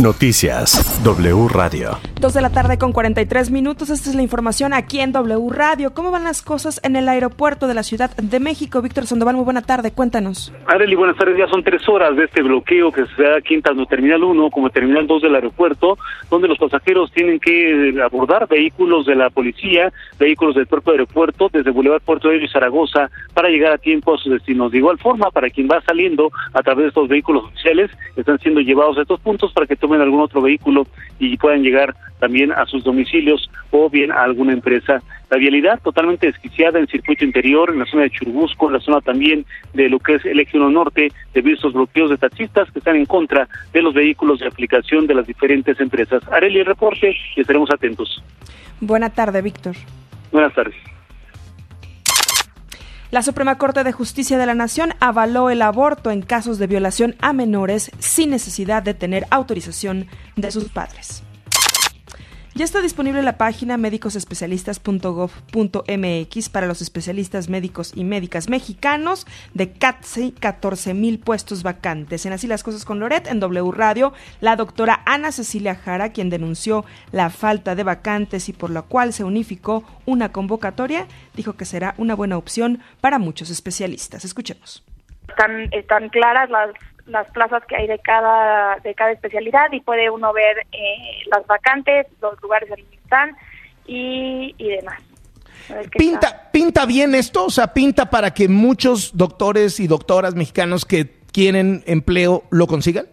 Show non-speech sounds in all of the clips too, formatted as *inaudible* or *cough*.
Noticias W Radio. Dos de la tarde con 43 minutos. Esta es la información aquí en W Radio. ¿Cómo van las cosas en el aeropuerto de la Ciudad de México? Víctor Sandoval, muy buena tarde. Cuéntanos. Arely, buenas tardes. Ya son tres horas de este bloqueo que se da aquí en tanto Terminal 1 como Terminal 2 del aeropuerto, donde los pasajeros tienen que abordar vehículos de la policía, vehículos del propio aeropuerto, desde Boulevard Puerto Aéreo y Zaragoza, para llegar a tiempo a sus destinos. De igual forma, para quien va saliendo a través de estos vehículos oficiales, están siendo llevados a estos puntos para que tomen algún otro vehículo y puedan llegar también a sus domicilios o bien a alguna empresa. La vialidad totalmente desquiciada en el circuito interior, en la zona de Churubusco, en la zona también de lo que es el eje norte, debido a estos bloqueos de taxistas que están en contra de los vehículos de aplicación de las diferentes empresas. Areli, el reporte y estaremos atentos. Buena tarde, Víctor. Buenas tardes. La Suprema Corte de Justicia de la Nación avaló el aborto en casos de violación a menores sin necesidad de tener autorización de sus padres. Ya está disponible la página médicosespecialistas.gov.mx para los especialistas médicos y médicas mexicanos de casi 14 mil puestos vacantes. En Así las Cosas con Loret, en W Radio, la doctora Ana Cecilia Jara, quien denunció la falta de vacantes y por la cual se unificó una convocatoria, dijo que será una buena opción para muchos especialistas. Escuchemos. Están, están claras las las plazas que hay de cada de cada especialidad y puede uno ver eh, las vacantes, los lugares en están y, y demás. Pinta, pinta bien esto, o sea, pinta para que muchos doctores y doctoras mexicanos que quieren empleo lo consigan.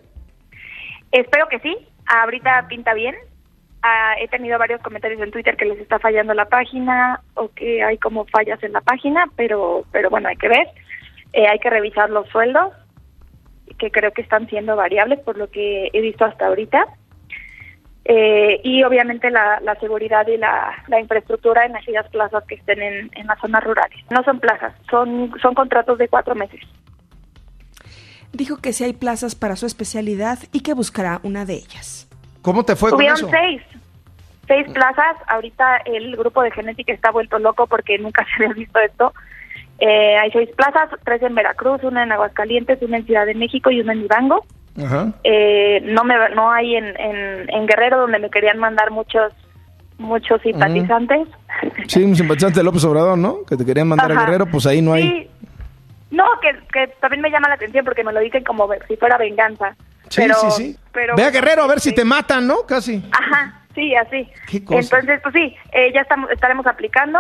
Espero que sí. Ahorita pinta bien. Ah, he tenido varios comentarios en Twitter que les está fallando la página o que hay como fallas en la página, pero pero bueno, hay que ver. Eh, hay que revisar los sueldos que creo que están siendo variables por lo que he visto hasta ahorita. Eh, y obviamente la, seguridad y la, infraestructura en aquellas plazas que estén en, en, las zonas rurales. No son plazas, son, son contratos de cuatro meses. Dijo que si hay plazas para su especialidad y que buscará una de ellas. ¿Cómo te fue con eso? seis. Seis plazas. Ahorita el grupo de genética está vuelto loco porque nunca *laughs* se había visto esto. Eh, hay seis plazas, tres en Veracruz, una en Aguascalientes, una en Ciudad de México y una en Ibango. Eh, no me no hay en, en, Guerrero donde me querían mandar muchos muchos simpatizantes. Sí, un simpatizante de López Obrador, ¿no? Que te querían mandar a Guerrero, pues ahí no hay. No, que, que también me llama la atención porque me lo dicen como si fuera venganza. Sí, sí, sí. Ve a Guerrero a ver si te matan, ¿no? Casi. Ajá, sí, así. Entonces, pues sí, eh, ya estamos, estaremos aplicando.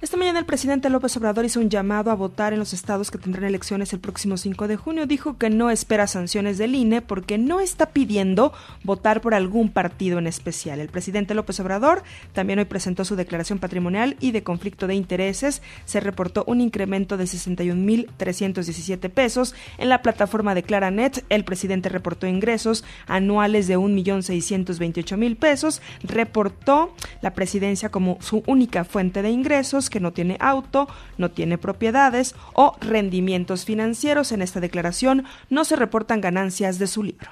Esta mañana el presidente López Obrador hizo un llamado a votar en los estados que tendrán elecciones el próximo 5 de junio. Dijo que no espera sanciones del INE porque no está pidiendo votar por algún partido en especial. El presidente López Obrador también hoy presentó su declaración patrimonial y de conflicto de intereses. Se reportó un incremento de 61.317 pesos en la plataforma de Claranet. El presidente reportó ingresos anuales de 1.628.000 pesos. Reportó la presidencia como su única fuente de ingresos que no tiene auto, no tiene propiedades o rendimientos financieros. En esta declaración no se reportan ganancias de su libro.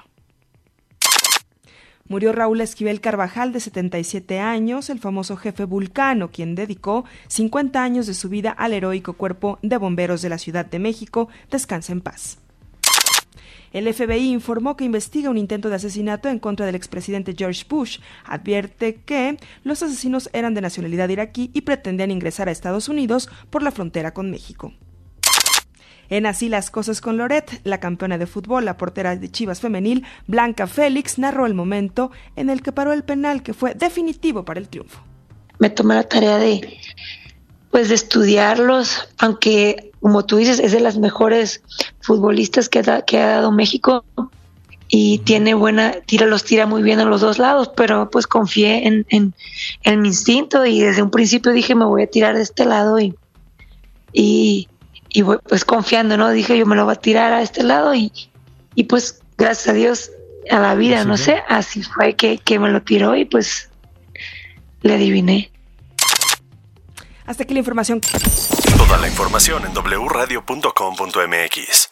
Murió Raúl Esquivel Carvajal, de 77 años, el famoso jefe vulcano, quien dedicó 50 años de su vida al heroico cuerpo de bomberos de la Ciudad de México. Descansa en paz. El FBI informó que investiga un intento de asesinato en contra del expresidente George Bush. Advierte que los asesinos eran de nacionalidad iraquí y pretendían ingresar a Estados Unidos por la frontera con México. En Así las cosas con Loret, la campeona de fútbol, la portera de Chivas femenil, Blanca Félix, narró el momento en el que paró el penal que fue definitivo para el triunfo. Me tomé la tarea de pues de estudiarlos, aunque como tú dices, es de las mejores futbolistas que, que ha dado México y tiene buena, tira, los tira muy bien a los dos lados, pero pues confié en, en, mi instinto y desde un principio dije me voy a tirar de este lado y, y, pues confiando, ¿no? Dije yo me lo voy a tirar a este lado y, y pues gracias a Dios a la vida, no sé, así fue que, que me lo tiró y pues le adiviné. Hasta aquí la información. Toda la información en wradio.com.mx.